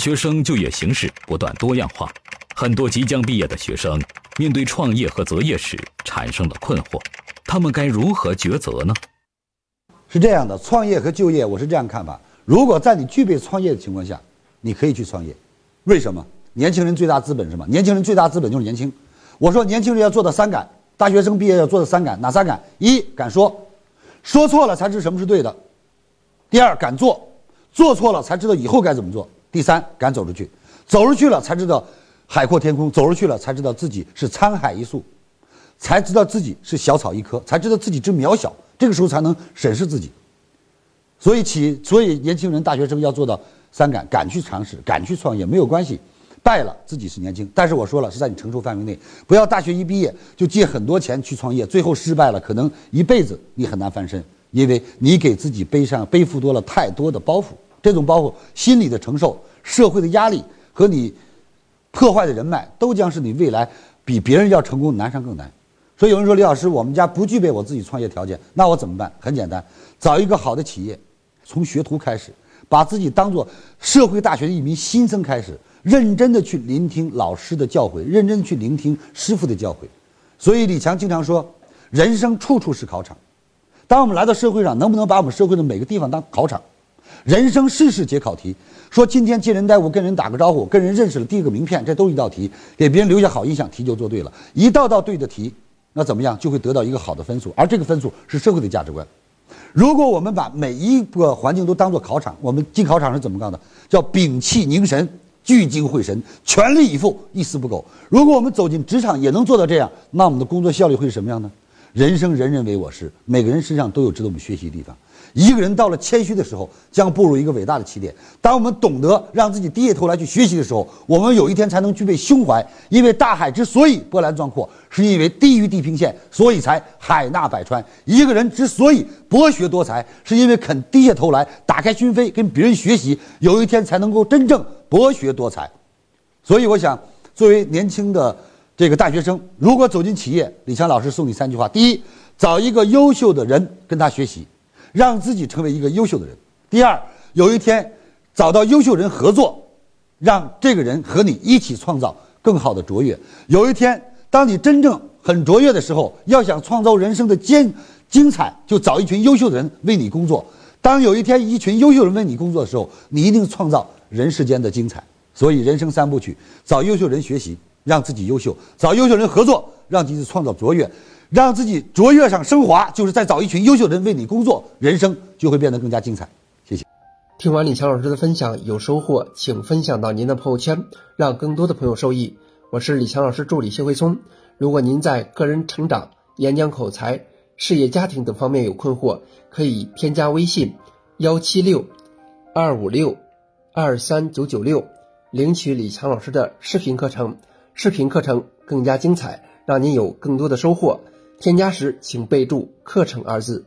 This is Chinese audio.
学生就业形势不断多样化，很多即将毕业的学生面对创业和择业时产生了困惑，他们该如何抉择呢？是这样的，创业和就业，我是这样看法：如果在你具备创业的情况下，你可以去创业。为什么？年轻人最大资本是什么？年轻人最大资本就是年轻。我说，年轻人要做到三敢，大学生毕业要做到三敢，哪三敢？一敢说，说错了才知什么是对的；第二敢做，做错了才知道以后该怎么做。第三，敢走出去，走出去了才知道海阔天空，走出去了才知道自己是沧海一粟，才知道自己是小草一棵，才知道自己之渺小。这个时候才能审视自己。所以，企，所以年轻人、大学生要做到三敢：敢去尝试，敢去创业，没有关系，败了自己是年轻。但是我说了，是在你承受范围内，不要大学一毕业就借很多钱去创业，最后失败了，可能一辈子你很难翻身，因为你给自己背上背负多了太多的包袱。这种包袱，心理的承受、社会的压力和你破坏的人脉，都将是你未来比别人要成功难上更难。所以有人说李老师，我们家不具备我自己创业条件，那我怎么办？很简单，找一个好的企业，从学徒开始，把自己当做社会大学的一名新生开始，认真的去聆听老师的教诲，认真的去聆听师傅的教诲。所以李强经常说，人生处处是考场。当我们来到社会上，能不能把我们社会的每个地方当考场？人生事事皆考题，说今天接人待物，跟人打个招呼，跟人认识了，递个名片，这都一道题，给别人留下好印象，题就做对了。一道道对的题，那怎么样就会得到一个好的分数，而这个分数是社会的价值观。如果我们把每一个环境都当做考场，我们进考场是怎么干的？叫屏气凝神，聚精会神，全力以赴，一丝不苟。如果我们走进职场也能做到这样，那我们的工作效率会是什么样呢？人生人人为我师，每个人身上都有值得我们学习的地方。一个人到了谦虚的时候，将步入一个伟大的起点。当我们懂得让自己低下头来去学习的时候，我们有一天才能具备胸怀。因为大海之所以波澜壮阔，是因为低于地平线，所以才海纳百川。一个人之所以博学多才，是因为肯低下头来，打开心扉，跟别人学习，有一天才能够真正博学多才。所以，我想，作为年轻的这个大学生，如果走进企业，李强老师送你三句话：第一，找一个优秀的人跟他学习。让自己成为一个优秀的人。第二，有一天找到优秀人合作，让这个人和你一起创造更好的卓越。有一天，当你真正很卓越的时候，要想创造人生的精精彩，就找一群优秀的人为你工作。当有一天一群优秀人为你工作的时候，你一定创造人世间的精彩。所以，人生三部曲：找优秀人学习，让自己优秀；找优秀人合作，让自己创造卓越。让自己卓越上升华，就是在找一群优秀人为你工作，人生就会变得更加精彩。谢谢。听完李强老师的分享，有收获，请分享到您的朋友圈，让更多的朋友受益。我是李强老师助理谢慧聪。如果您在个人成长、演讲口才、事业家庭等方面有困惑，可以添加微信幺七六二五六二三九九六，领取李强老师的视频课程。视频课程更加精彩，让您有更多的收获。添加时请备注“课程”二字。